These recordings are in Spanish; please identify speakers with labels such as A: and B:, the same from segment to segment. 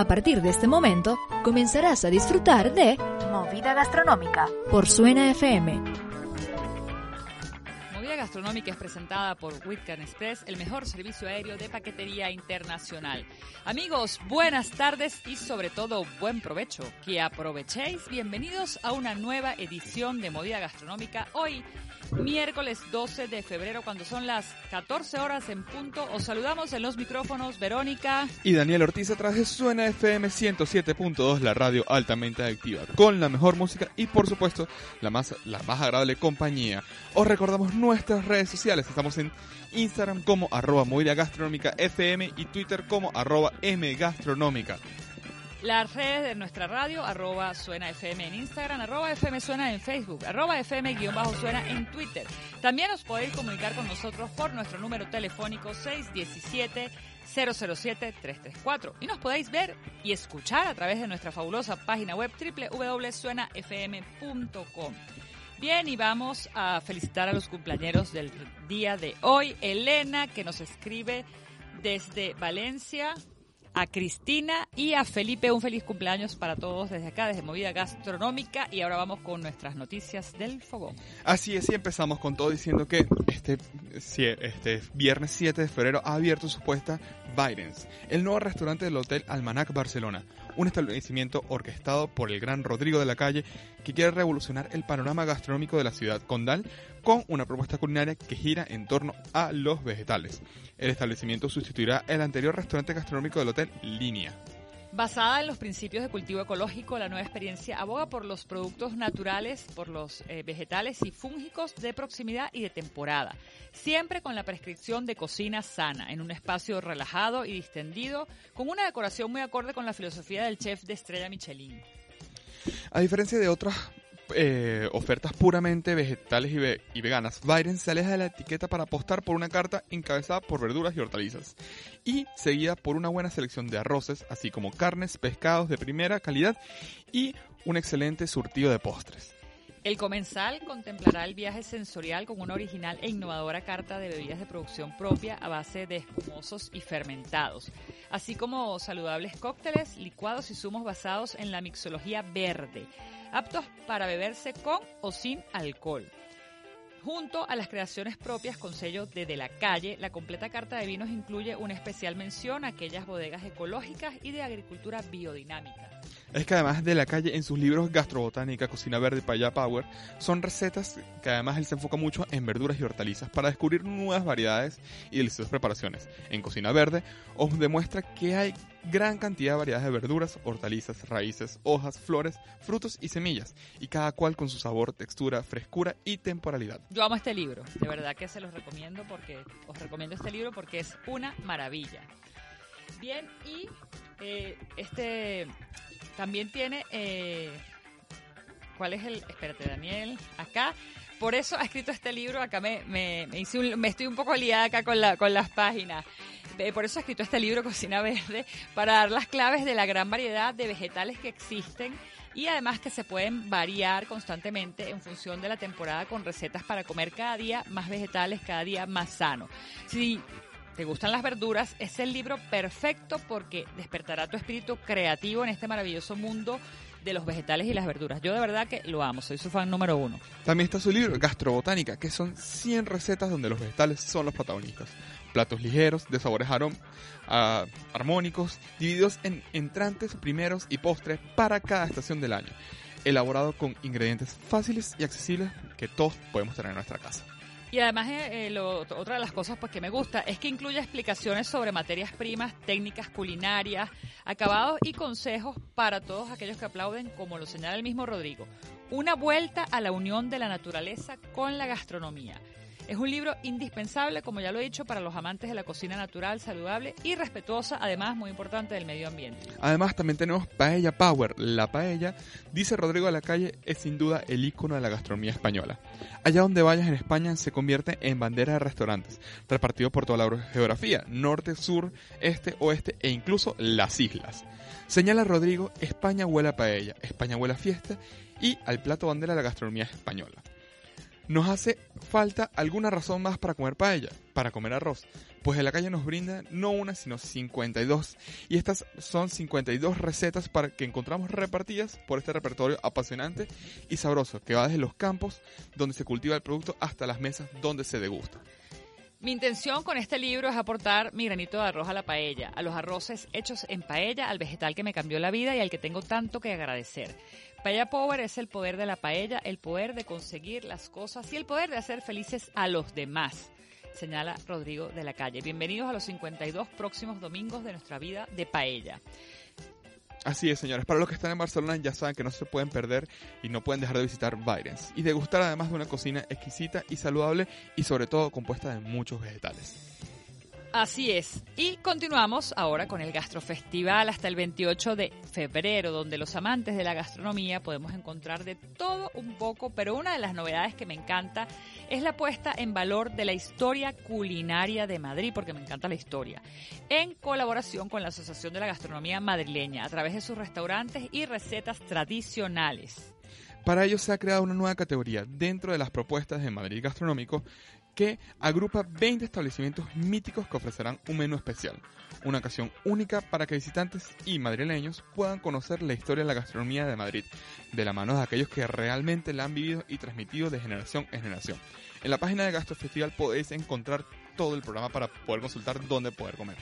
A: A partir de este momento, comenzarás a disfrutar de
B: Movida Gastronómica
A: por Suena FM.
C: Movida Gastronómica es presentada por Whitcan Express, el mejor servicio aéreo de paquetería internacional. Amigos, buenas tardes y sobre todo buen provecho. Que aprovechéis. Bienvenidos a una nueva edición de Movida Gastronómica. Hoy miércoles 12 de febrero, cuando son las 14 horas en punto. Os saludamos en los micrófonos Verónica
D: y Daniel Ortiz atrás de Suena FM 107.2, la radio altamente activa, con la mejor música y por supuesto la más, la más agradable compañía. Os recordamos nuestras redes sociales, estamos en Instagram como arroba gastronómica FM y Twitter como arroba mgastronómica.
C: Las redes de nuestra radio, arroba suena FM en Instagram, arroba FM suena en Facebook, arroba FM suena en Twitter. También os podéis comunicar con nosotros por nuestro número telefónico 617 007 334 y nos podéis ver y escuchar a través de nuestra fabulosa página web www.suenafm.com. Bien, y vamos a felicitar a los cumpleaños del día de hoy. Elena, que nos escribe desde Valencia, a Cristina y a Felipe. Un feliz cumpleaños para todos desde acá, desde Movida Gastronómica. Y ahora vamos con nuestras noticias del fogón.
D: Así es, y empezamos con todo diciendo que este, este viernes 7 de febrero ha abierto su puesta Bidens, el nuevo restaurante del Hotel Almanac Barcelona, un establecimiento orquestado por el gran Rodrigo de la Calle que quiere revolucionar el panorama gastronómico de la ciudad condal con una propuesta culinaria que gira en torno a los vegetales. El establecimiento sustituirá el anterior restaurante gastronómico del hotel Línea.
C: Basada en los principios de cultivo ecológico, la nueva experiencia aboga por los productos naturales, por los eh, vegetales y fúngicos de proximidad y de temporada, siempre con la prescripción de cocina sana, en un espacio relajado y distendido, con una decoración muy acorde con la filosofía del chef de estrella Michelin.
D: A diferencia de otras eh, ofertas puramente vegetales y, veganas, Byron se aleja de la etiqueta para apostar por una carta encabezada por verduras y hortalizas y seguida por una buena selección de arroces, así como carnes, pescados de primera calidad y un excelente surtido de postres.
C: El comensal contemplará el viaje sensorial con una original e innovadora carta de bebidas de producción propia a base de espumosos y fermentados, así como saludables cócteles, licuados y zumos basados en la mixología verde aptos para beberse con o sin alcohol. Junto a las creaciones propias con sello de De la Calle, la completa carta de vinos incluye una especial mención a aquellas bodegas ecológicas y de agricultura biodinámica
D: es que además de la calle en sus libros Gastrobotánica, Cocina Verde y Paya Power, son recetas que además él se enfoca mucho en verduras y hortalizas para descubrir nuevas variedades y deliciosas preparaciones. En Cocina Verde os demuestra que hay gran cantidad de variedades de verduras, hortalizas, raíces, hojas, flores, frutos y semillas, y cada cual con su sabor, textura, frescura y temporalidad.
C: Yo amo este libro, de verdad que se los recomiendo porque os recomiendo este libro porque es una maravilla. Bien, y eh, este también tiene, eh, ¿cuál es el? Espérate, Daniel, acá. Por eso ha escrito este libro, acá me, hice me estoy un poco liada acá con, la, con las páginas. Por eso ha escrito este libro, Cocina Verde, para dar las claves de la gran variedad de vegetales que existen y además que se pueden variar constantemente en función de la temporada con recetas para comer cada día más vegetales, cada día más sano. Si te gustan las verduras, es el libro perfecto porque despertará tu espíritu creativo en este maravilloso mundo de los vegetales y las verduras. Yo de verdad que lo amo, soy su fan número uno.
D: También está su libro, Gastrobotánica, que son 100 recetas donde los vegetales son los protagonistas. Platos ligeros, de sabores ah, armónicos, divididos en entrantes, primeros y postres para cada estación del año. Elaborado con ingredientes fáciles y accesibles que todos podemos tener en nuestra casa.
C: Y además, eh, eh otra de las cosas pues, que me gusta es que incluye explicaciones sobre materias primas, técnicas culinarias, acabados y consejos para todos aquellos que aplauden, como lo señala el mismo Rodrigo. Una vuelta a la unión de la naturaleza con la gastronomía. Es un libro indispensable, como ya lo he dicho, para los amantes de la cocina natural, saludable y respetuosa, además muy importante del medio ambiente.
D: Además también tenemos Paella Power. La paella, dice Rodrigo de la Calle, es sin duda el icono de la gastronomía española. Allá donde vayas en España se convierte en bandera de restaurantes, repartido por toda la geografía, norte, sur, este, oeste e incluso las islas. Señala Rodrigo, España huele a paella, España huele a fiesta y al plato bandera de la gastronomía española. Nos hace falta alguna razón más para comer paella, para comer arroz. Pues en la calle nos brinda no una, sino 52. Y estas son 52 recetas para que encontramos repartidas por este repertorio apasionante y sabroso que va desde los campos donde se cultiva el producto hasta las mesas donde se degusta.
C: Mi intención con este libro es aportar mi granito de arroz a la paella, a los arroces hechos en paella, al vegetal que me cambió la vida y al que tengo tanto que agradecer. Paella Power es el poder de la paella, el poder de conseguir las cosas y el poder de hacer felices a los demás, señala Rodrigo de la Calle. Bienvenidos a los 52 próximos domingos de nuestra vida de paella.
D: Así es, señores. Para los que están en Barcelona ya saben que no se pueden perder y no pueden dejar de visitar Byron's y degustar además de una cocina exquisita y saludable y sobre todo compuesta de muchos vegetales.
C: Así es. Y continuamos ahora con el Gastrofestival hasta el 28 de febrero, donde los amantes de la gastronomía podemos encontrar de todo un poco, pero una de las novedades que me encanta es la puesta en valor de la historia culinaria de Madrid, porque me encanta la historia, en colaboración con la Asociación de la Gastronomía Madrileña, a través de sus restaurantes y recetas tradicionales.
D: Para ello se ha creado una nueva categoría dentro de las propuestas de Madrid Gastronómico que agrupa 20 establecimientos míticos que ofrecerán un menú especial, una ocasión única para que visitantes y madrileños puedan conocer la historia de la gastronomía de Madrid, de la mano de aquellos que realmente la han vivido y transmitido de generación en generación. En la página de Gastro Festival podéis encontrar todo el programa para poder consultar dónde poder comer.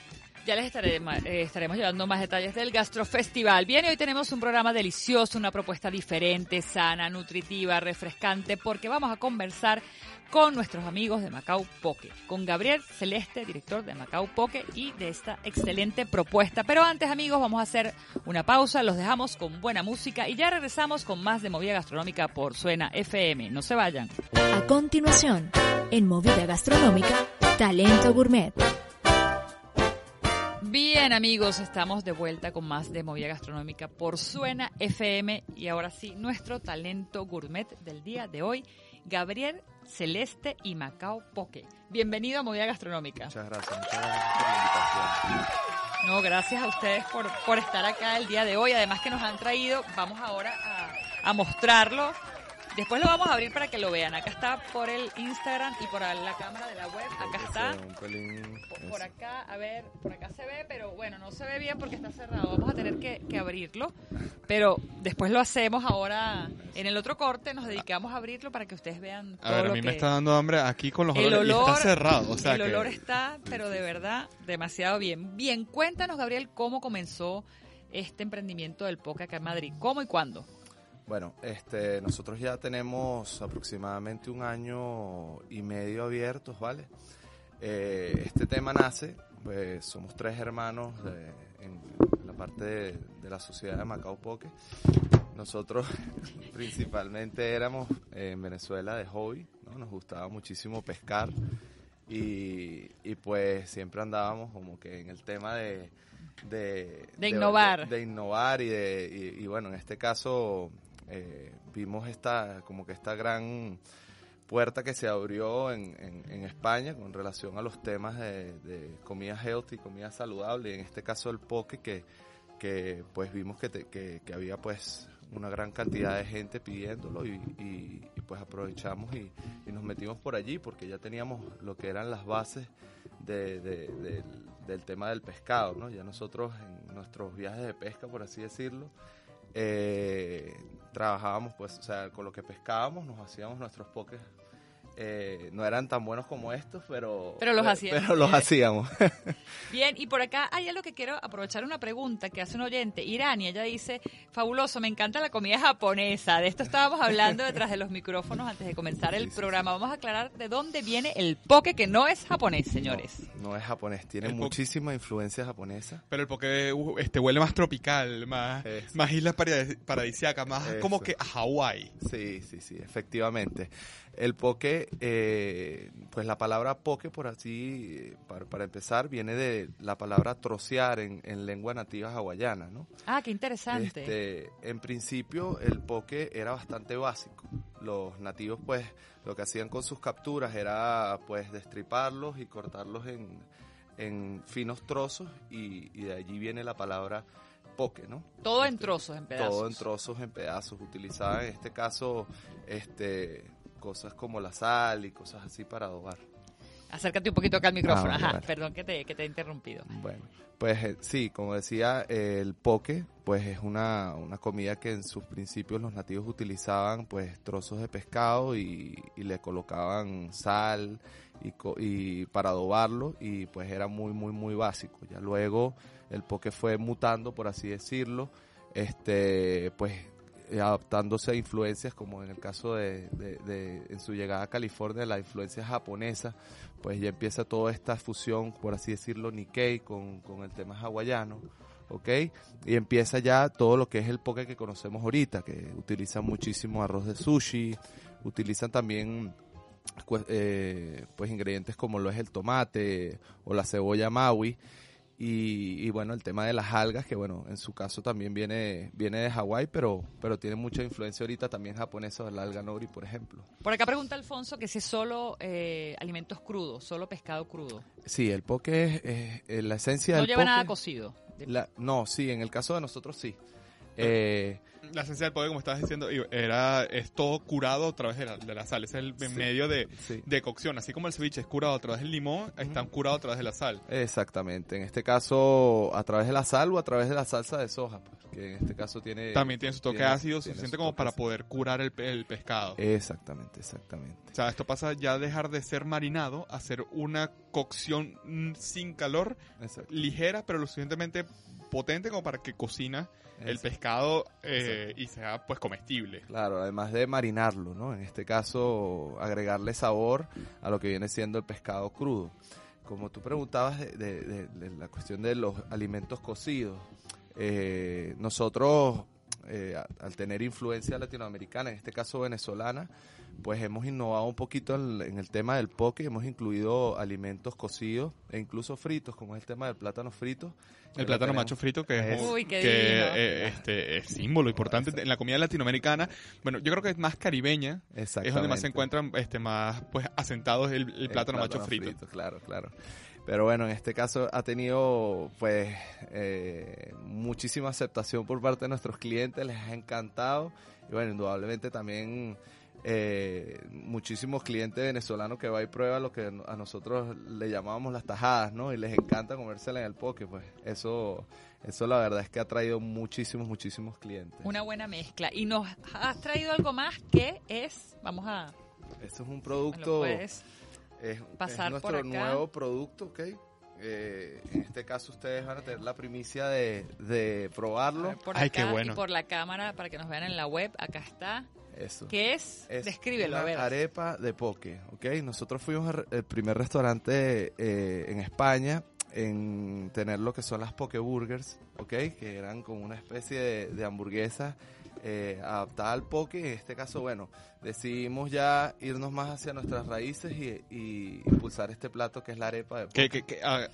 C: Ya les eh, estaremos llevando más detalles del Gastrofestival. Bien, hoy tenemos un programa delicioso, una propuesta diferente, sana, nutritiva, refrescante, porque vamos a conversar con nuestros amigos de Macau Poke, con Gabriel Celeste, director de Macau Poke y de esta excelente propuesta. Pero antes, amigos, vamos a hacer una pausa, los dejamos con buena música y ya regresamos con más de Movida Gastronómica por Suena FM. No se vayan.
A: A continuación, en Movida Gastronómica, Talento Gourmet.
C: Bien amigos, estamos de vuelta con más de Movida Gastronómica por Suena FM y ahora sí, nuestro talento gourmet del día de hoy, Gabriel Celeste y Macao Poke. Bienvenido a Movida Gastronómica.
E: Muchas gracias, muchas gracias por la invitación.
C: No, gracias a ustedes por, por estar acá el día de hoy. Además que nos han traído, vamos ahora a, a mostrarlo. Después lo vamos a abrir para que lo vean. Acá está por el Instagram y por la cámara de la web. Acá está. Por, por acá, a ver, por acá se ve, pero bueno, no se ve bien porque está cerrado. Vamos a tener que, que abrirlo. Pero después lo hacemos ahora. En el otro corte nos dedicamos a abrirlo para que ustedes vean todo
D: A ver, a mí me está dando hambre aquí con los
C: El
D: olores y
C: olor,
D: está cerrado, o sea
C: el
D: que
C: olor está, pero de verdad, demasiado bien. Bien, cuéntanos, Gabriel, cómo comenzó este emprendimiento del poke acá en Madrid. ¿Cómo y cuándo?
E: Bueno, este, nosotros ya tenemos aproximadamente un año y medio abiertos, ¿vale? Eh, este tema nace, pues somos tres hermanos de- en la parte de, de la sociedad de Macao Poke. Nosotros principalmente éramos eh, en Venezuela de hobby, ¿no? Nos gustaba muchísimo pescar y, y pues siempre andábamos como que en el tema de... De,
C: De innovar.
E: de- innovar y, de, y, y bueno, en este caso eh, vimos esta, como que esta gran puerta que se abrió en, en- en España con relación a los temas de, de comida healthy, comida saludable, en este caso el poke que, que pues vimos que, te- que, había pues una gran cantidad de gente pidiéndolo y, y- pues aprovechamos y, y nos metimos por allí porque ya teníamos lo que eran las bases de- del, del tema del pescado, ¿no? Ya nosotros en nuestros viajes de pesca, por así decirlo, eh, trabajábamos pues, o sea, con lo que pescábamos nos hacíamos nuestros pokés. Eh, no eran tan buenos como estos, pero,
C: Pero los hacíamos.
E: Pero los hacíamos.
C: Bien, y por acá hay algo que quiero aprovechar una pregunta que hace un oyente, Irani, ella dice, fabuloso, me encanta la comida japonesa. De esto estábamos hablando detrás de los micrófonos antes de comenzar el
E: Sí, sí,
C: programa. Vamos a aclarar de dónde viene el poke que no es japonés, señores.
E: No, no es japonés, tiene
D: El poke-
E: muchísima influencia japonesa.
D: Pero el poke uh, este, huele más tropical, más,
E: Eso.
D: más islas paradis- paradisíacas, más
E: Eso.
D: como que a Hawái.
E: Sí, sí, sí, efectivamente. El poke, eh, pues la palabra poke, por así, para, para empezar, viene de la palabra trocear en, en lengua nativa hawaiana, ¿no?
C: Ah, qué interesante.
E: Este, en principio el poke era bastante básico. Los nativos pues lo que hacían con sus capturas era pues destriparlos y cortarlos en, en finos trozos y, y de allí viene la palabra poke, ¿no?
C: Todo en
E: Este,
C: trozos, en pedazos.
E: Todo en trozos, en pedazos. Utilizaba en este caso este cosas como la sal y cosas así para adobar.
C: Acércate un poquito acá al micrófono.
E: Ah,
C: Ajá,
E: vale.
C: perdón que te, que te he interrumpido.
E: Bueno, pues eh, sí, como decía, eh, el poke, pues es una, una comida que en sus principios los nativos utilizaban, pues trozos de pescado y, y le colocaban sal y, y para adobarlo y pues era muy, muy, muy básico. Ya luego el poke fue mutando, por así decirlo, este, pues adaptándose a influencias como en el caso de, en su llegada a California, la influencia japonesa, pues ya empieza toda esta fusión, por así decirlo, Nikkei con, con el tema hawaiano, ¿ok? Y empieza ya todo lo que es el poke que conocemos ahorita, que utilizan muchísimo arroz de sushi, utilizan también cue- eh, pues ingredientes como lo es el tomate o la cebolla maui, y, y bueno, el tema de las algas, que bueno, en su caso también viene, viene de Hawái, pero, pero tiene mucha influencia ahorita también japonesa, la alga nori, por ejemplo.
C: Por acá pregunta Alfonso que si es solo eh, alimentos crudos, solo pescado crudo.
E: Sí, el poke es, es- es la esencia
C: No
E: del
C: lleva
E: poke.
C: nada cocido.
E: La- no, sí, en el caso de nosotros sí. Eh,
D: La esencia del poke, como estabas diciendo, era, es todo curado a través de la, de la sal. Es el
E: Sí.
D: medio de,
E: sí,
D: de cocción. Así como el ceviche es curado a través del limón, están curados a través de la sal.
E: exactamente. En este caso, a través de la sal o a través de la salsa de soja, pues, que en este caso tiene...
D: También tiene su toque
E: tiene-
D: ácido
E: tiene
D: suficiente
E: su
D: como para
E: ácido.
D: poder curar el, el pescado.
E: Exactamente, exactamente.
D: O sea, esto pasa ya a dejar de ser marinado a ser una cocción mm, sin calor, ligera, pero lo suficientemente potente como para que cocina el
E: Exacto.
D: pescado eh, y sea pues comestible.
E: Claro, además de marinarlo, ¿no? En este caso, agregarle sabor a lo que viene siendo el pescado crudo. Como tú preguntabas de, de- de- de la cuestión de los alimentos cocidos, eh, nosotros, eh, al tener influencia latinoamericana, en este caso venezolana, pues hemos innovado un poquito en, en el tema del poke, hemos incluido alimentos cocidos e incluso fritos, como es el tema del plátano frito.
D: El plátano
E: tenemos-
D: macho frito, que es,
E: Es-
C: Uy, qué
D: que,
C: divino.
D: eh, este, es símbolo importante en la comida latinoamericana. Bueno, yo creo que es más caribeña, es donde más se encuentran este, más pues asentados el, el plátano macho frito.
E: Claro, claro. Pero bueno, en este caso ha tenido pues eh, muchísima aceptación por parte de nuestros clientes, les ha encantado. Y bueno, indudablemente también eh, muchísimos clientes venezolanos que va y prueba lo que a nosotros le llamábamos las tajadas, ¿no? Y les encanta comérsela en el poke, pues eso, eso la verdad es que ha traído muchísimos, muchísimos clientes.
C: Una buena mezcla. Y nos has traído algo más que es, vamos a,
E: Esto es un
C: ¿me lo
E: producto...
C: puedes?
E: Es,
C: pasar
E: es
C: por
E: nuestro
C: acá.
E: nuevo producto, ¿ok? Eh, en este caso ustedes van a tener la primicia de, de probarlo.
C: Por
D: Ay, qué
C: acá
D: bueno.
C: Y por la cámara, para que nos vean en la web, acá está.
E: Eso.
C: ¿Qué es?
E: Es
C: Descríbelo, a ver.
E: arepa de poke, ¿ok? Nosotros fuimos el primer restaurante eh, en España en tener lo que son las poke burgers, ¿ok? Que eran como una especie de, de hamburguesa eh, adaptada al poke. En este caso, bueno, decidimos ya irnos más hacia nuestras raíces y, y impulsar este plato que es la arepa de poke.
D: Que, que- que, ah,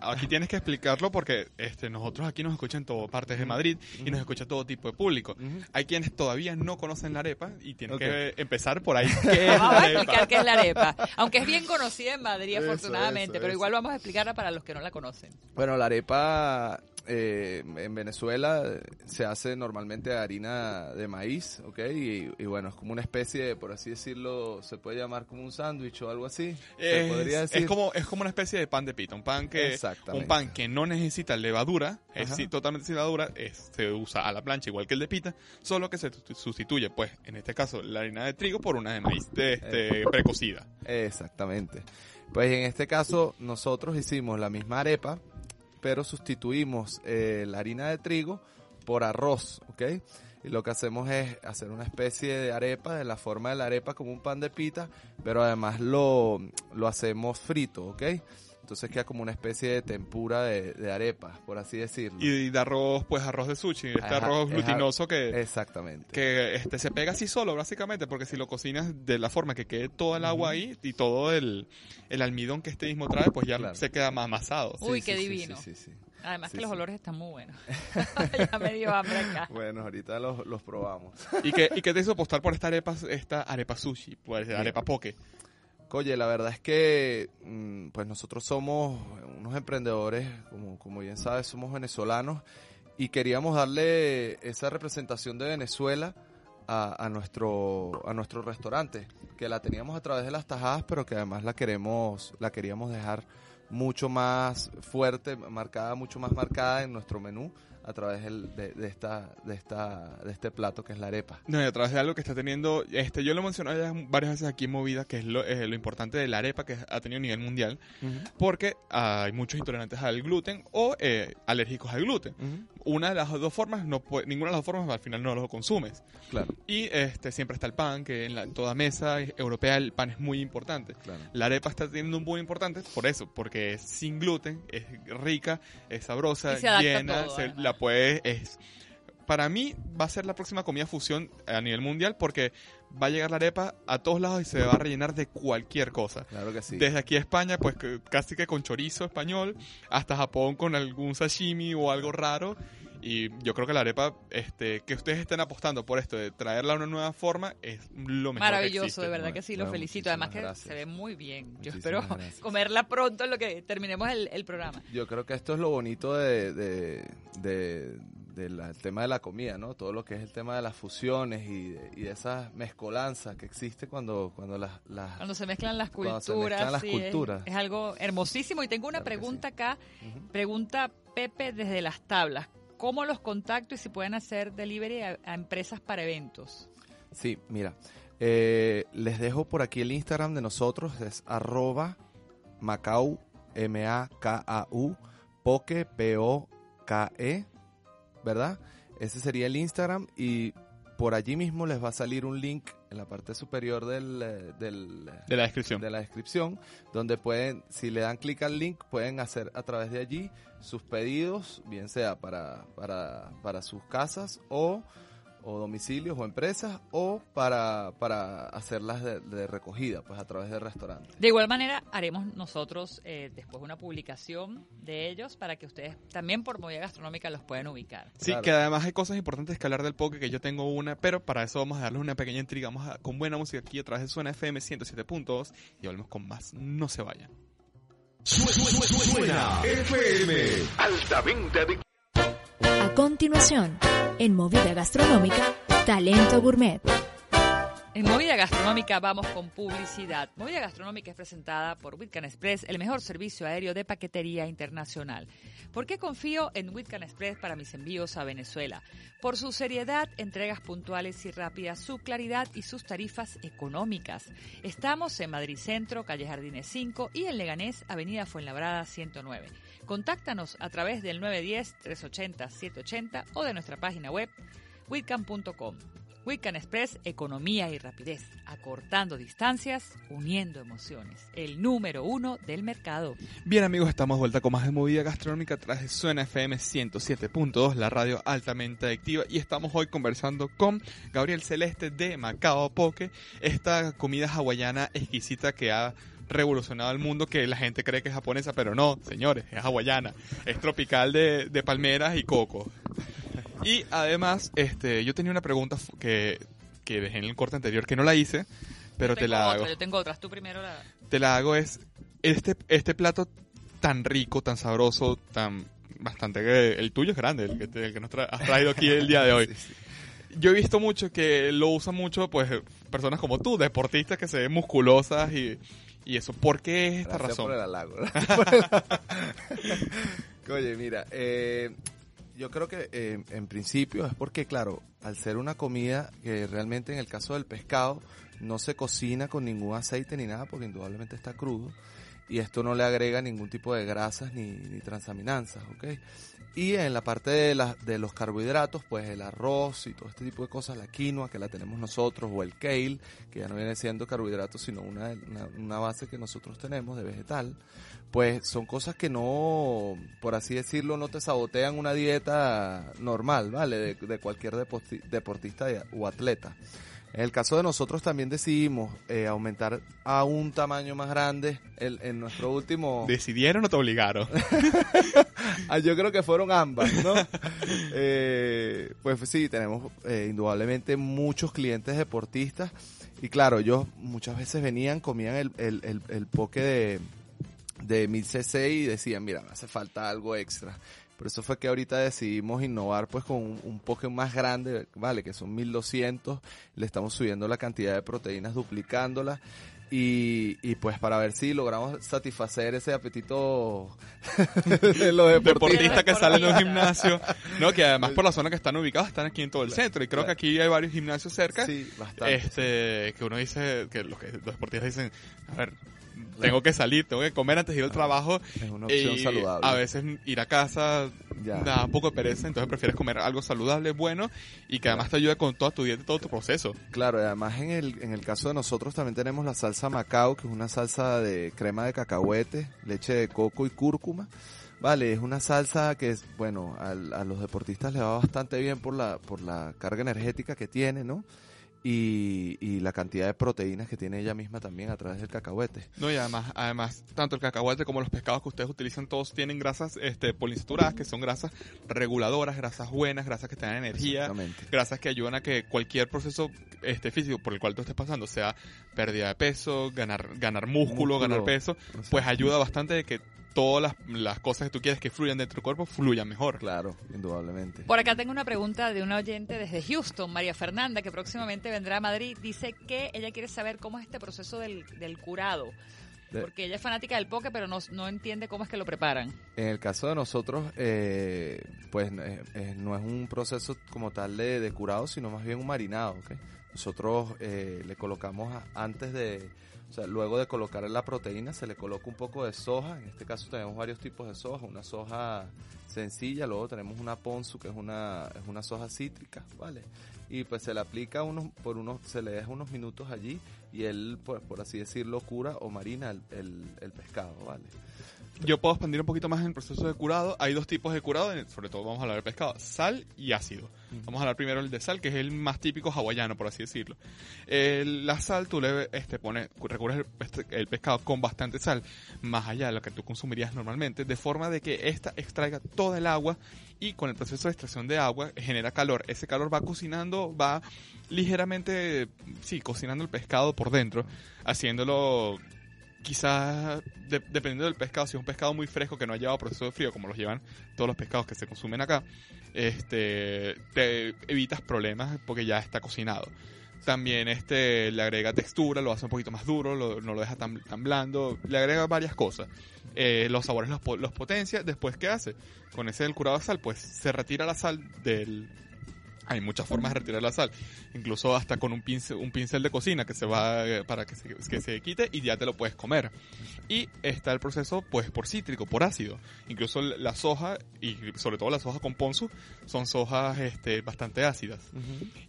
D: aquí tienes que explicarlo porque este, nosotros aquí nos escuchan en todas partes de Madrid y nos escucha todo tipo de público. Hay quienes todavía no conocen la arepa y tienes
E: Ok.
D: que empezar por ahí. ¿Qué es
C: Vamos
D: la
C: a explicar qué es la arepa. Aunque es bien conocida en Madrid,
E: Eso,
C: afortunadamente,
E: eso,
C: pero
E: eso.
C: igual vamos a explicarla para los que no la conocen.
E: Bueno, la arepa eh, en Venezuela eh, se hace normalmente harina de maíz, ¿ok? Y, y bueno, es como una especie de, por así decirlo, se puede llamar como un sándwich o algo así.
D: Es,
E: podría
D: es
E: decir.
D: como, es como una especie de pan de pita, un pan que, un pan que no necesita levadura, es totalmente sin levadura, es- se usa a la plancha igual que el de pita, solo que se tu- sustituye, pues, en este caso, la harina de trigo por una de maíz de, este, precocida.
E: Exactamente. Pues en este caso nosotros hicimos la misma arepa, pero sustituimos eh, la harina de trigo por arroz, ¿ok? Y lo que hacemos es hacer una especie de arepa de la forma de la arepa como un pan de pita, pero además lo, lo hacemos frito, ¿ok? Entonces queda como una especie de tempura de, de arepa, por así decirlo.
D: Y de arroz, pues arroz de sushi, este
E: Ajá,
D: arroz
E: es
D: glutinoso que,
E: Exactamente.
D: que este se pega así solo, básicamente, porque si lo cocinas de la forma que quede todo el agua ahí y todo el, el almidón que este mismo trae, pues ya
E: Claro.
D: se queda más amasado.
C: Uy, qué divino.
E: Sí, sí, sí.
C: Además
E: Sí,
C: que los
E: sí.
C: olores están muy buenos. ya me dio hambre acá.
E: Bueno, ahorita los, los probamos.
D: ¿Y qué, ¿Y qué te hizo apostar por esta arepa, esta arepa sushi, pues arepa poke?
E: Oye, la verdad es que mm, pues nosotros somos unos emprendedores, como, como bien sabes, somos venezolanos y queríamos darle esa representación de Venezuela a, a nuestro a nuestro restaurante, que la teníamos a través de las tajadas, pero que además la queremos la queríamos dejar mucho más fuerte, marcada, mucho más marcada en nuestro menú a través del- de, de esta de esta de este plato que es la arepa.
D: No, y a través de algo que está teniendo, este, yo lo mencioné ya varias veces aquí en Movida, que es lo, eh, lo importante de la arepa que ha tenido a nivel mundial, porque hay muchos intolerantes al gluten o eh, alérgicos al gluten. Una de las dos formas, no puede- ninguna de las dos formas al final no lo consumes.
E: Claro,
D: Y este, siempre está el pan, que en, la- en toda mesa europea el pan es muy importante.
E: claro.
D: La arepa está teniendo un boom importante por eso, porque es sin gluten, es rica, es sabrosa,
C: Y se
D: llena,
C: todo,
D: se- la puedes... Es, para mí va a ser la próxima comida fusión a nivel mundial porque va a llegar la arepa a todos lados y se va a rellenar de cualquier cosa.
E: Claro que sí.
D: Desde aquí a España, pues casi que con chorizo español, hasta Japón con algún sashimi o algo raro. Y yo creo que la arepa, este, que ustedes estén apostando por esto de traerla a una nueva forma, es lo mejor. que
C: Maravilloso,
D: existe.
C: de verdad que sí, lo
E: Bueno,
C: felicito. Además que se ve muy bien. Yo espero
E: gracias.
C: comerla pronto en lo que terminemos el, el programa.
E: Yo creo que esto es lo bonito de, de, de- de la- el tema de la comida, ¿no? Todo lo que es el tema de las fusiones y de, y de esa mezcolanza que existe cuando, cuando las, las-
C: Cuando se mezclan las culturas.
E: se mezclan las
C: sí, es-
E: culturas.
C: Es, algo hermosísimo. Y tengo una
E: Claro
C: pregunta acá. Pregunta Pepe desde las tablas. ¿Cómo los contacto y si pueden hacer delivery a, empresas para eventos?
E: Sí, mira, eh, les dejo por aquí el Instagram de nosotros, es arroba Macau, M-A-K-A-U, Poke, P-O-K-E, ¿verdad? Ese sería el Instagram y por allí mismo les va a salir un link en la parte superior del, eh, del,
D: De la descripción.
E: de la descripción, donde pueden, si le dan clic al link, pueden hacer a través de allí sus pedidos, bien sea para, para, para sus casas o, o domicilios o empresas, o para, para hacerlas de, de recogida, pues a través del restaurante.
C: De igual manera, haremos nosotros eh, después una publicación de ellos para que ustedes también por movida gastronómica los puedan ubicar.
D: Sí,
E: Claro.
D: que además hay cosas importantes que hablar del poke, que yo tengo una, pero para eso vamos a darles una pequeña intriga. Vamos a- con buena música aquí a través de Suena FM 107.2 y volvemos con más. No se vayan.
F: Suena FM. Altamente adictivo.
A: A continuación, en Movida Gastronómica, Talento Gourmet.
C: En Movida Gastronómica vamos con publicidad. Movida Gastronómica es presentada por Witcan Express, el mejor servicio aéreo de paquetería internacional. ¿Por qué confío en Witcan Express para mis envíos a Venezuela? Por su seriedad, entregas puntuales y rápidas, su claridad y sus tarifas económicas. Estamos en Madrid Centro, calle Jardines 5 y en Leganés, Avenida Fuenlabrada 109. Contáctanos a través del 910-380-780 o de nuestra página web witcan.com. Wiccan Express, economía y rapidez, acortando distancias, uniendo emociones. El número uno del mercado.
D: Bien amigos, estamos de vuelta con más de movida gastronómica a través de Suena FM 107.2, la radio altamente adictiva. Y estamos hoy conversando con Gabriel Celeste de Macao Poke, esta comida hawaiana exquisita que ha revolucionado el mundo, que la gente cree que es japonesa, pero no, señores, es hawaiana. Es tropical de, de palmeras y coco. Y además, este, yo tenía una pregunta que, que dejé en el corte anterior, que no la hice, pero te la
C: otra,
D: hago
C: Yo tengo otras. Tú primero la...
D: te la hago es este este plato tan rico, tan sabroso, tan bastante el tuyo es grande, el que, te- el que nos tra- has traído aquí el día de hoy.
E: Sí, sí.
D: Yo he visto mucho que lo usan mucho pues personas como tú, deportistas que se ven musculosas y, y eso. ¿Por qué es esta
E: Gracias
D: razón?
E: por el halago. Oye, mira, eh, yo creo que eh, en principio es porque, claro, al ser una comida que realmente en el caso del pescado no se cocina con ningún aceite ni nada porque indudablemente está crudo y esto no le agrega ningún tipo de grasas ni, transaminanzas, ¿ok? Y en la parte de, la- de los carbohidratos, pues el arroz y todo este tipo de cosas, la quinoa que la tenemos nosotros o el kale, que ya no viene siendo carbohidratos sino una, una, una base que nosotros tenemos de vegetal, pues son cosas que no, por así decirlo, no te sabotean una dieta normal, ¿vale? De, de cualquier deporti- deportista o atleta. En el caso de nosotros también decidimos eh, aumentar a un tamaño más grande el- en nuestro último...
D: ¿Decidieron o te obligaron?
E: Ah, yo creo que fueron ambas, ¿no? Eh, pues sí, tenemos eh, indudablemente muchos clientes deportistas y claro, ellos muchas veces venían, comían el, el, el, el poke de, de 1000 cc y decían, mira, me hace falta algo extra. Por eso fue que ahorita decidimos innovar pues con un, un más grande, vale, que son 1200, le estamos subiendo la cantidad de proteínas, duplicándola. Y, y pues para ver si logramos satisfacer ese apetito de los deportistas.
D: deportistas que salen de un
C: Deportista.
D: gimnasio, no, que además por la zona que están ubicados están aquí en todo el centro y creo que aquí hay varios gimnasios cerca,
E: Sí, bastante.
D: este, que uno dice que los, que los deportistas dicen, a ver, tengo que salir, tengo que comer antes de ir al trabajo
E: Es una opción
D: y
E: saludable.
D: a veces ir a casa
E: Ya.
D: da un poco de pereza, entonces prefieres comer algo saludable, bueno y que además te ayude con toda tu dieta y todo tu proceso.
E: Claro, y además en el, en el caso de nosotros también tenemos la salsa Macao, que es una salsa de crema de cacahuete, leche de coco y cúrcuma. Vale, es una salsa que es, bueno, al- a, los deportistas le va bastante bien por la, por la carga energética que tiene, ¿no? Y, y la cantidad de proteínas que tiene ella misma también a través del cacahuete.
D: No, y además, además, tanto el cacahuete como los pescados que ustedes utilizan, todos tienen grasas este, poliinsaturadas, que son grasas reguladoras, grasas buenas, grasas que te dan energía, grasas que ayudan a que cualquier proceso este, físico por el cual tú estés pasando, sea pérdida de peso, ganar, ganar músculo,
E: Músculo.
D: ganar peso, pues ayuda bastante de que todas las, las cosas que tú quieres que fluyan dentro del cuerpo fluyan mejor.
E: Claro, indudablemente.
C: Por acá tengo una pregunta de una oyente desde Houston, María Fernanda, que próximamente vendrá a Madrid. Dice que ella quiere saber cómo es este proceso del, del curado.
E: De-
C: Porque ella es fanática del poke, pero no, no entiende cómo es que lo preparan.
E: En el caso de nosotros, eh, pues eh, eh, no es un proceso como tal de, de curado, sino más bien un marinado. ¿ok? Nosotros eh, le colocamos a- antes de, sea, luego de colocar la proteína, se le coloca un poco de soja. En este caso tenemos varios tipos de soja, una soja sencilla, luego tenemos una ponzu que es una, es una soja cítrica, ¿vale? Y pues se le aplica unos, por unos, se le deja unos minutos allí y él, pues, por así decirlo, cura o marina el, el, el pescado, ¿vale?
D: Yo puedo expandir un poquito más en el proceso de curado. Hay dos tipos de curado, sobre todo vamos a hablar de pescado, sal y ácido. Vamos a hablar primero el de sal, que es el más típico hawaiano, por así decirlo. El- la sal, tú le este, pones, recurres el, peste- el pescado con bastante sal, más allá de lo que tú consumirías normalmente, de forma de que ésta extraiga toda el agua y con el proceso de extracción de agua genera calor. Ese calor va cocinando, va ligeramente, sí, cocinando el pescado por dentro, haciéndolo quizás de- dependiendo del pescado, si es un pescado muy fresco que no ha llevado proceso de frío, como los llevan todos los pescados que se consumen acá, este, te evitas problemas porque ya está cocinado. También este le agrega textura, lo hace un poquito más duro, no lo deja tan, tan blando, le agrega varias cosas. Eh, los sabores los, los potencia. Después, ¿qué hace? Con ese del curado de sal, pues se retira la sal del, hay muchas formas de retirar la sal, incluso hasta con un pincel, un pincel de cocina que se va eh, para que se, que se quite y ya te lo puedes comer. Y está el proceso pues por cítrico, por ácido. Incluso la soja y sobre todo la soja con ponzu son sojas este, bastante ácidas.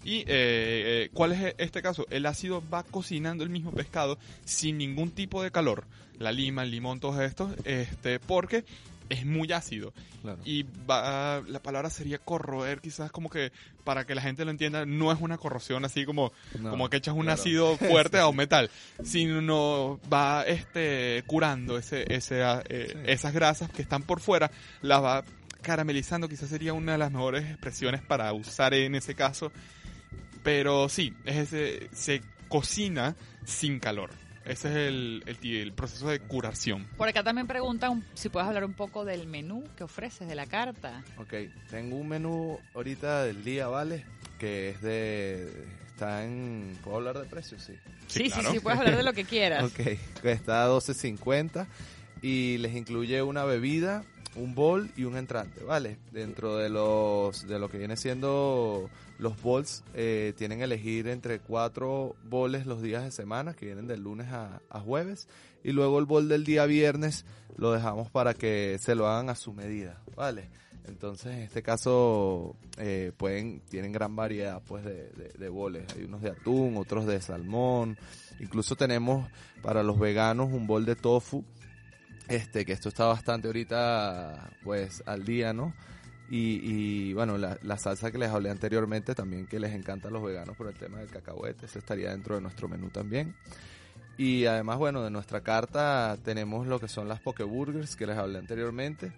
D: Y eh, eh, ¿cuál es este caso? El ácido va cocinando el mismo pescado sin ningún tipo de calor. La lima, el limón, todos estos, este, porque es muy ácido
E: Claro.
D: y va, la palabra sería corroer, quizás como que para que la gente lo entienda, no es una corrosión así como,
E: No,
D: como que echas un
E: claro.
D: ácido fuerte a un metal, sino va este curando ese, ese, eh,
E: Sí.
D: esas grasas que están por fuera, las va caramelizando, quizás sería una de las mejores expresiones para usar en ese caso, pero sí, es ese, se cocina sin calor. Ese es el, el, proceso de curación.
C: Por acá también preguntan si puedes hablar un poco del menú que ofreces, de la carta.
E: Ok, tengo un menú ahorita del día, ¿vale? Que es de... Está en... ¿Puedo hablar de precios? Sí.
C: Sí, sí,
D: claro.
C: sí, puedes hablar de lo que quieras.
E: Ok, que está a 12.50 y les incluye una bebida, un bol y un entrante, ¿vale? Dentro de los de lo que viene siendo los bols, eh, tienen que elegir entre cuatro boles los días de semana, que vienen del lunes a, jueves, y luego el bol del día viernes lo dejamos para que se lo hagan a su medida, ¿vale? Entonces, en este caso, eh, pueden, tienen gran variedad, pues, de, de, de. Hay unos de atún, otros de salmón. Incluso tenemos para los veganos un bol de tofu, este, que esto está bastante ahorita, pues, al día, ¿no? Y, y bueno, la, la salsa que les hablé anteriormente también que les encanta a los veganos por el tema del cacahuete, ese estaría dentro de nuestro menú también. Y además, bueno, de nuestra carta tenemos lo que son las pokeburgers que les hablé anteriormente.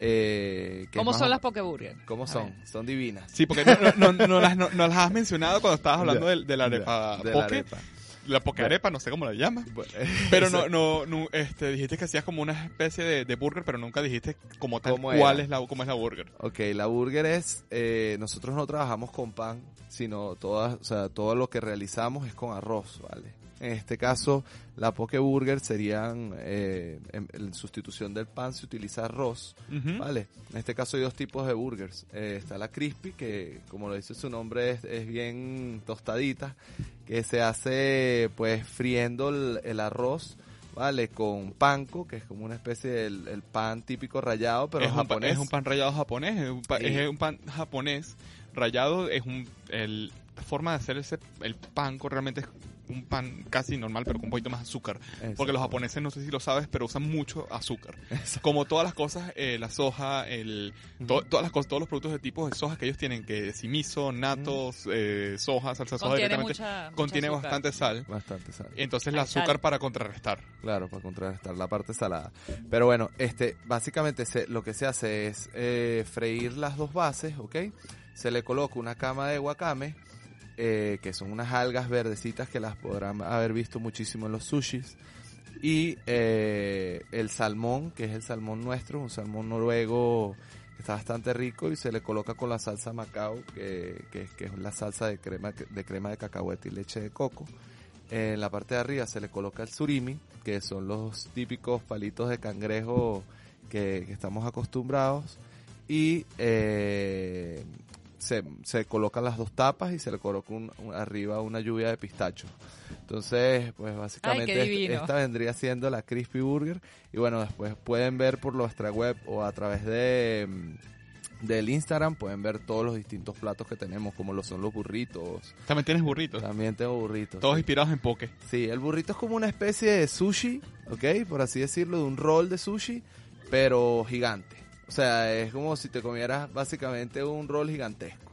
E: Eh, que
C: ¿Cómo son
E: o-
C: las Pokeburgers?
E: ¿Cómo
C: A
E: son?
C: ver.
E: Son divinas.
D: Sí, porque no, no, no, no las, no- no las has mencionado cuando estabas hablando
E: Ya,
D: de, de la arepa
E: de la
D: poke.
E: arepa.
D: La pokearepa, no sé cómo la.
E: Bueno,
D: Pero no, no, no, este, dijiste que hacías como una especie de, de burger, pero nunca dijiste como tal
E: ¿Cómo
D: cuál es la, cómo es la burger.
E: Ok, la burger es, eh, nosotros no trabajamos con pan, sino todas, o sea, todo lo que realizamos es con arroz, ¿vale? En este caso, la poke burger serían, eh, en, en sustitución del pan se utiliza arroz. ¿vale? En este caso hay dos tipos de burgers. Eh, está la crispy, que como lo dice su nombre es, es bien tostadita, que se hace pues friendo el, el arroz, ¿vale? Con panko, que es como una especie del el pan típico rallado, pero
D: es, un,
E: japonés.
D: es un pan rallado japonés, es un, pa-
E: Sí.
D: es un pan japonés rallado, es un, el, la forma de hacer ese, el panko realmente es un pan casi normal, pero con un poquito más azúcar. Porque los japoneses, no sé si lo sabes, pero usan mucho azúcar. Como todas las cosas, eh, la soja, el, to- todas las cosas, todos los productos de tipo de soja que ellos tienen, que si miso, natos, eh, soja, salsa de soja
C: Contiene
D: directamente,
C: mucha, mucha
D: contiene
C: azúcar.
D: bastante sal.
E: Bastante sal.
D: Entonces el azúcar
C: sal.
D: para contrarrestar.
E: Claro, para contrarrestar la parte salada. Pero bueno, este, básicamente se- lo que se hace es eh, freír las dos bases, ¿ok? Se le coloca una cama de wakame, eh, que son unas algas verdecitas que las podrán haber visto muchísimo en los sushis. Y eh, el salmón, que es el salmón nuestro, un salmón noruego que está bastante rico y se le coloca con la salsa macao, que, que- que es la salsa de crema de crema de cacahuete y leche de coco. En la parte de arriba se le coloca el surimi, que son los típicos palitos de cangrejo que, que estamos acostumbrados. Y eh, se, se colocan las dos tapas y se le coloca un- un- arriba una lluvia de pistacho. Entonces, pues básicamente
C: qué
E: est-
C: divino.
E: esta vendría siendo la Crispy Burger. Y bueno, después pueden ver por nuestra web o a través de mm, del Instagram, pueden ver todos los distintos platos que tenemos, como lo son los burritos.
D: También tienes burritos.
E: También tengo burritos.
D: Todos
E: sí.
D: inspirados en poke.
E: Sí, el burrito es como una especie de sushi, ¿ok? Por así decirlo, de un rol de sushi, pero gigante. O sea, es como si te comieras básicamente un rol gigantesco,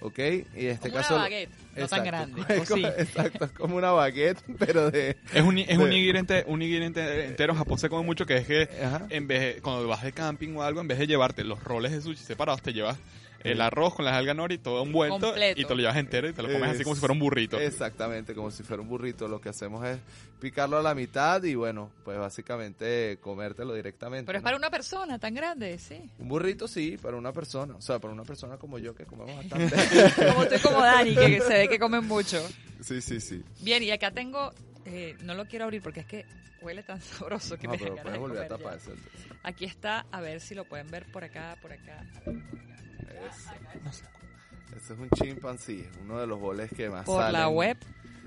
E: ¿ok? Y en este
C: Como
E: caso...
C: una baguette, no tan
E: Exacto,
C: grande.
E: es
C: ¿o
E: como-
C: sí?
E: Exacto, es como una baguette, pero de...
D: Es un, es un
E: de-
D: nigiri ente- un entero en Japón se come mucho que es que
E: Ajá.
D: en vez de- cuando vas de camping o algo, en vez de llevarte los roles de sushi separados, te llevas el arroz con las algas nori todo envuelto
C: Completo.
D: y te lo llevas entero y te lo comes así
E: Es-
D: como si fuera un burrito.
E: Exactamente, como si fuera un burrito. Lo que hacemos es picarlo a la mitad y bueno, pues básicamente comértelo directamente.
C: Pero es
E: ¿no?
C: para una persona tan grande, sí.
E: Un burrito sí, para una persona. O sea, para una persona como yo que comemos bastante.
C: Como tú y como Dani, que se ve que comen mucho.
E: sí, sí, sí.
C: Bien, y acá tengo, eh, no lo quiero abrir porque es que huele tan sabroso que
E: No,
C: me
E: pero puedes
C: de
E: volver a
C: ya.
E: taparse.
C: Aquí está, a ver si lo pueden ver por acá, por acá.
E: Ese es un chimpancé, uno de los boles que más
C: Por la web.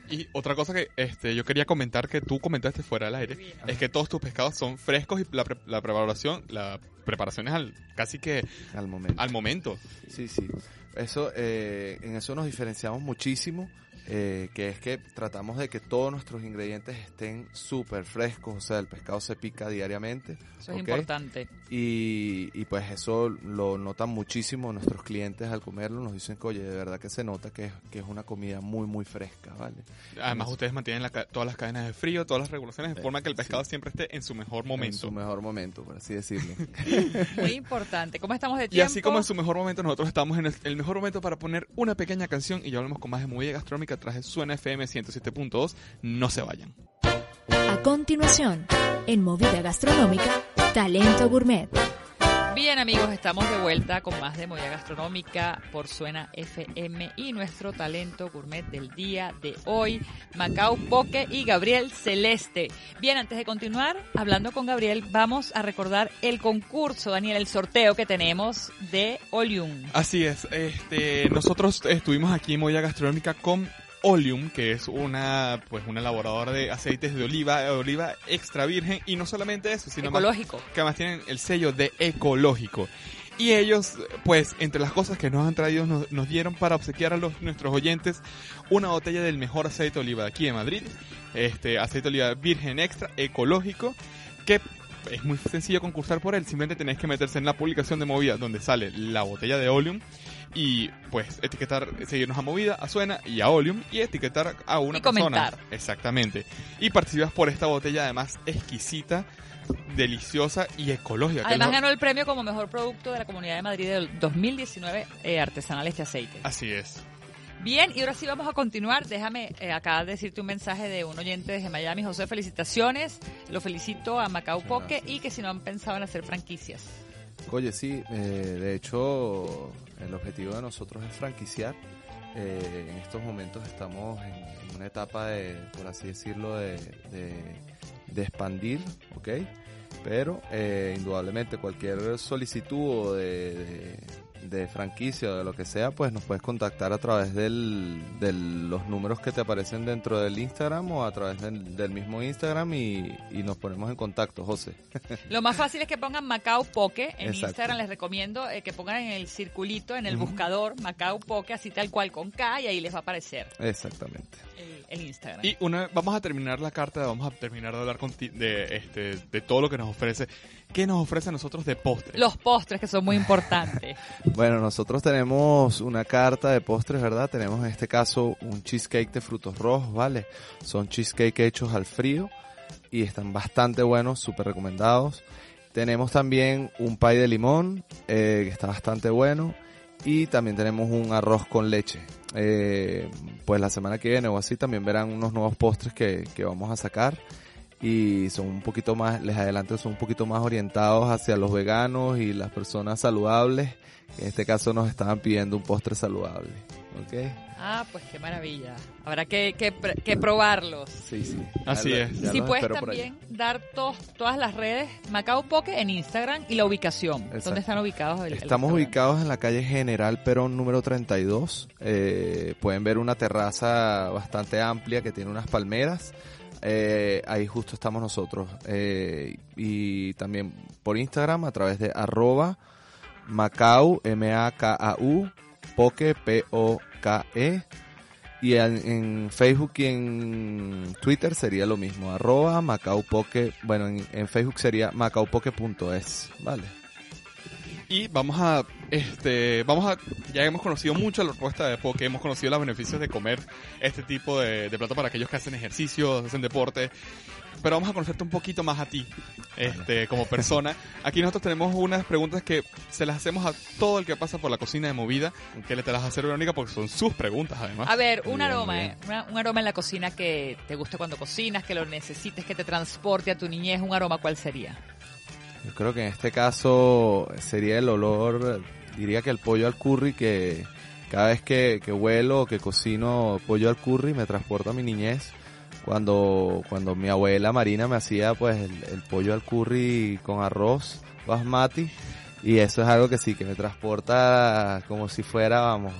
D: Y otra cosa que este yo quería comentar que tú comentaste fuera del aire es que todos tus pescados son frescos y la, pre- la preparación la preparación es al, casi que
E: Al momento.
D: al momento.
E: Sí, sí. Eso, eh, en eso nos diferenciamos muchísimo, eh, que es que tratamos de que todos nuestros ingredientes estén súper frescos, o sea, el pescado se pica diariamente.
C: Eso es importante.
E: Y, y pues eso lo notan muchísimo nuestros clientes al comerlo, nos dicen que oye, de verdad que se nota que es, que es una comida muy, muy fresca, ¿vale?
D: Además ustedes mantienen la todas las cadenas de frío, todas las regulaciones de
E: Eh,
D: forma que el
E: sí.
D: pescado siempre esté en su mejor
E: En
D: momento.
E: su mejor momento, por así decirlo.
C: Muy importante. ¿Cómo estamos de
D: Y
C: tiempo?
D: así como en su mejor momento, nosotros estamos en el, el mejor momento para poner una pequeña canción y ya hablamos con más de movida gastronómica tras de Suena FM 107.2. No se vayan.
A: A continuación, en Movida Gastronómica, Talento Gourmet.
C: Bien amigos, estamos de vuelta con más de Movida Gastronómica por Suena FM y nuestro talento gourmet del día de hoy, Macao Poque y Gabriel Celeste. Bien, antes de continuar, hablando con Gabriel, vamos a recordar el concurso, Daniel, el sorteo que tenemos de Olium.
D: Así es, este, nosotros estuvimos aquí en Movida Gastronómica con Oleum, que es una, pues, una elaboradora de aceites de oliva, de oliva extra virgen, y no solamente eso, sino más-
C: Ecológico.
D: que además tienen el sello de ecológico. Y ellos, pues, entre las cosas que nos han traído, nos, nos dieron para obsequiar a los, nuestros oyentes una botella del mejor aceite de oliva de aquí de Madrid. Este aceite de oliva virgen extra, ecológico, que es muy sencillo concursar por él. Simplemente tenéis que meterse en la publicación de Movida donde sale la botella de Oleum y pues etiquetar, seguirnos a Movida, a Suena y a Oleum y etiquetar a una
C: Y
D: persona.
C: comentar.
D: Exactamente. Y participas por esta botella además exquisita, deliciosa y ecológica.
C: Además ganó el premio como mejor producto de la Comunidad de Madrid del 2019 eh, artesanal este aceite.
D: Así es.
C: Bien, y ahora sí vamos a continuar. Déjame eh, acá decirte un mensaje de un oyente desde Miami. José, felicitaciones. Lo felicito a Macao
E: Muchas
C: Poke y que si no han pensado en hacer franquicias.
E: Oye, sí, eh, de hecho, el objetivo de nosotros es franquiciar. Eh, en estos momentos estamos en, una etapa de, por así decirlo, de, de- de expandir, ¿ok? Pero eh, indudablemente cualquier solicitud de, de- de franquicia o de lo que sea, pues nos puedes contactar a través del, de los números que te aparecen dentro del Instagram o a través del, del mismo Instagram y, y nos ponemos en contacto, José.
C: Lo más fácil es que pongan Macao Poke. En
E: Exacto.
C: Instagram les recomiendo eh, que pongan en el circulito, en el buscador, Macao Poke, así tal cual con K, y ahí les va a aparecer
E: Exactamente.
C: El, Instagram.
D: Y una, vamos a terminar la carta, vamos a terminar de hablar conti- de, este, de todo lo que nos ofrece. ¿Qué nos ofrece a nosotros de postre?
C: Los postres, que son muy importantes.
E: Bueno, nosotros tenemos una carta de postres, ¿verdad? Tenemos en este caso un cheesecake de frutos rojos, ¿vale? Son cheesecake hechos al frío y están bastante buenos, súper recomendados. Tenemos también un pie de limón, eh, que está bastante bueno. Y también tenemos un arroz con leche. Eh, pues la semana que viene o así también verán unos nuevos postres que, que vamos a sacar. Y son un poquito más, les adelanto, son un poquito más orientados hacia los veganos y las personas saludables. En este caso nos estaban pidiendo un postre saludable. ¿Ok?
C: Ah, pues qué maravilla. Habrá que, que, que probarlos.
E: Sí, sí.
D: Así
E: Ya
D: es.
C: Si puedes también dar tos- todas las redes Macao Poke en Instagram y la ubicación.
E: Exacto.
C: ¿Dónde están ubicados? el-
E: Estamos ubicados en la calle General Perón número 32. Eh, pueden ver una terraza bastante amplia que tiene unas palmeras. Eh, ahí justo estamos nosotros. Eh, y también por Instagram a través de arroba Macau, M-A-K-A-U, Poke, P-O-K-E. Y en, Facebook y en Twitter sería lo mismo, arroba Macau Poke, bueno, en, en Facebook sería macaupoke.es, ¿vale?
D: Y vamos a, este, vamos a, ya hemos conocido mucho la propuesta de Poke, hemos conocido los beneficios de comer este tipo de, de plato para aquellos que hacen ejercicio, hacen deporte, pero vamos a conocerte un poquito más a ti, este, como persona. Aquí nosotros tenemos unas preguntas que se las hacemos a todo el que pasa por la cocina de movida, que le te las hacer Verónica porque son sus preguntas además.
C: A ver, un
E: Bien,
C: aroma,
E: bien.
C: eh, una- un aroma en la cocina que te guste cuando cocinas, que lo necesites, que te transporte a tu niñez, un aroma, ¿cuál sería?
E: Yo creo que en este caso sería el olor, diría que el pollo al curry, que cada vez que, que huelo o que cocino pollo al curry me transporta a mi niñez. Cuando, cuando mi abuela Marina me hacía pues el, el pollo al curry con arroz basmati y eso es algo que sí, que me transporta como si fuera, vamos,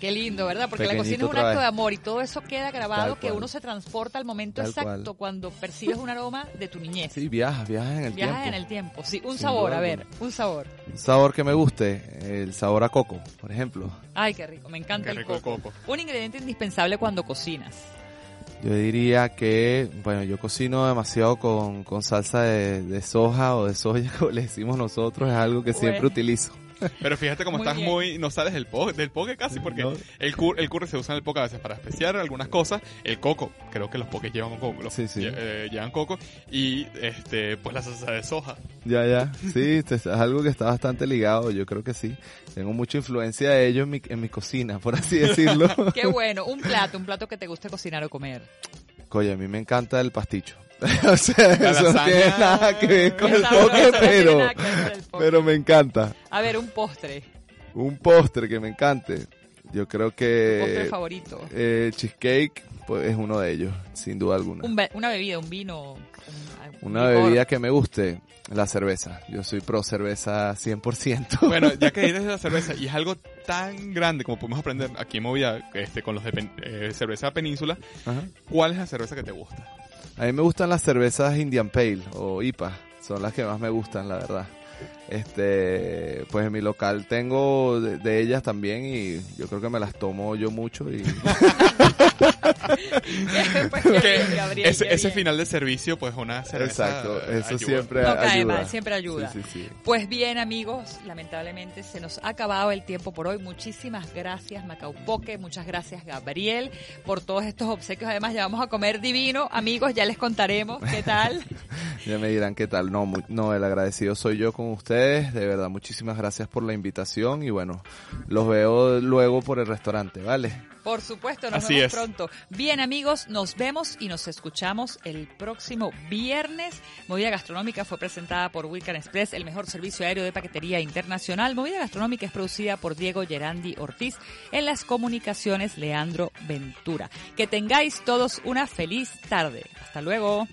C: Qué lindo, ¿verdad? Porque la cocina es un acto de amor y todo eso queda grabado que uno se transporta al momento
E: Tal
C: exacto
E: cual.
C: cuando percibes un aroma de tu niñez.
E: sí, viajas, viajas en el
C: Viajas
E: tiempo.
C: en el tiempo. Sí, un
E: Sin
C: sabor,
E: duda
C: a ver, un sabor.
E: Un sabor que me guste, el sabor a coco, por ejemplo.
C: Ay, qué rico, me encanta
D: Qué
C: el
D: rico el
C: coco.
D: coco.
C: Un ingrediente indispensable cuando cocinas.
E: Yo diría que, bueno, yo cocino demasiado con, con salsa de, de soja o de soya, como le decimos nosotros, es algo que siempre utilizo.
D: Pero fíjate cómo
C: Muy
D: estás
C: bien.
D: muy, no sales del poke, del poke casi, porque
E: No.
D: el, cur- el curry se usa en el poke a veces para especiar algunas cosas. El coco, creo que los pokes llevan coco, los-
E: Sí, sí.
D: lle- eh, llevan coco. Y este, pues la salsa de soja.
E: Ya, ya. Sí, esto es algo que está bastante ligado, yo creo que sí. Tengo mucha influencia de ello en mi, en mi cocina, por así decirlo.
C: Qué bueno, un plato, un plato que te guste cocinar o comer.
E: Oye, a mí me encanta el pasticho. o sea,
D: La
E: eso no tiene nada que ver con el
C: no tiene
E: pero,
C: el
E: pero me encanta.
C: A ver, un postre,
E: Un postre que me encante. Yo creo
C: postre
E: que
C: favorito.
E: eh, cheesecake pues, es uno de ellos, sin duda alguna.
C: Un be- una bebida, un vino. un- un
E: Una
C: licor.
E: bebida que me guste, la cerveza. Yo soy pro cerveza 100%.
D: Bueno, ya que dices de la cerveza, y es algo tan grande como podemos aprender aquí en Movida, este, con los de pen- eh, cerveza península,
E: Ajá.
D: ¿cuál es la cerveza que te gusta?
E: A mí me gustan las cervezas Indian Pale o IPA. Son las que más me gustan, la verdad. Este, pues en mi local tengo de, de ellas también y yo creo que me las tomo yo mucho y
D: Que
C: Gabriel,
D: ese, final de servicio, pues una cerveza.
E: exacto, eso
D: ayuda.
E: siempre
C: No cae
E: ayuda.
C: mal, siempre ayuda.
E: Sí, sí, sí.
C: Pues bien, amigos, lamentablemente se nos ha acabado el tiempo por hoy. Muchísimas gracias, Macaupoque. Muchas gracias, Gabriel, por todos estos obsequios. Además, ya vamos a comer divino. Amigos, ya les contaremos qué tal.
E: Ya me dirán qué tal. No, no, el agradecido soy yo con con ustedes. De verdad, muchísimas gracias por la invitación y bueno, los veo luego por el restaurante, ¿vale?
C: Por supuesto, nos
D: Así
C: vemos
D: es.
C: pronto. Bien, amigos, nos vemos y nos escuchamos el próximo viernes. Movida Gastronómica fue presentada por Wilcan Express, el mejor servicio aéreo de paquetería internacional. Movida Gastronómica es producida por Diego Gerandi Ortiz. En las comunicaciones, Leandro Ventura. Que tengáis todos una feliz tarde. Hasta luego.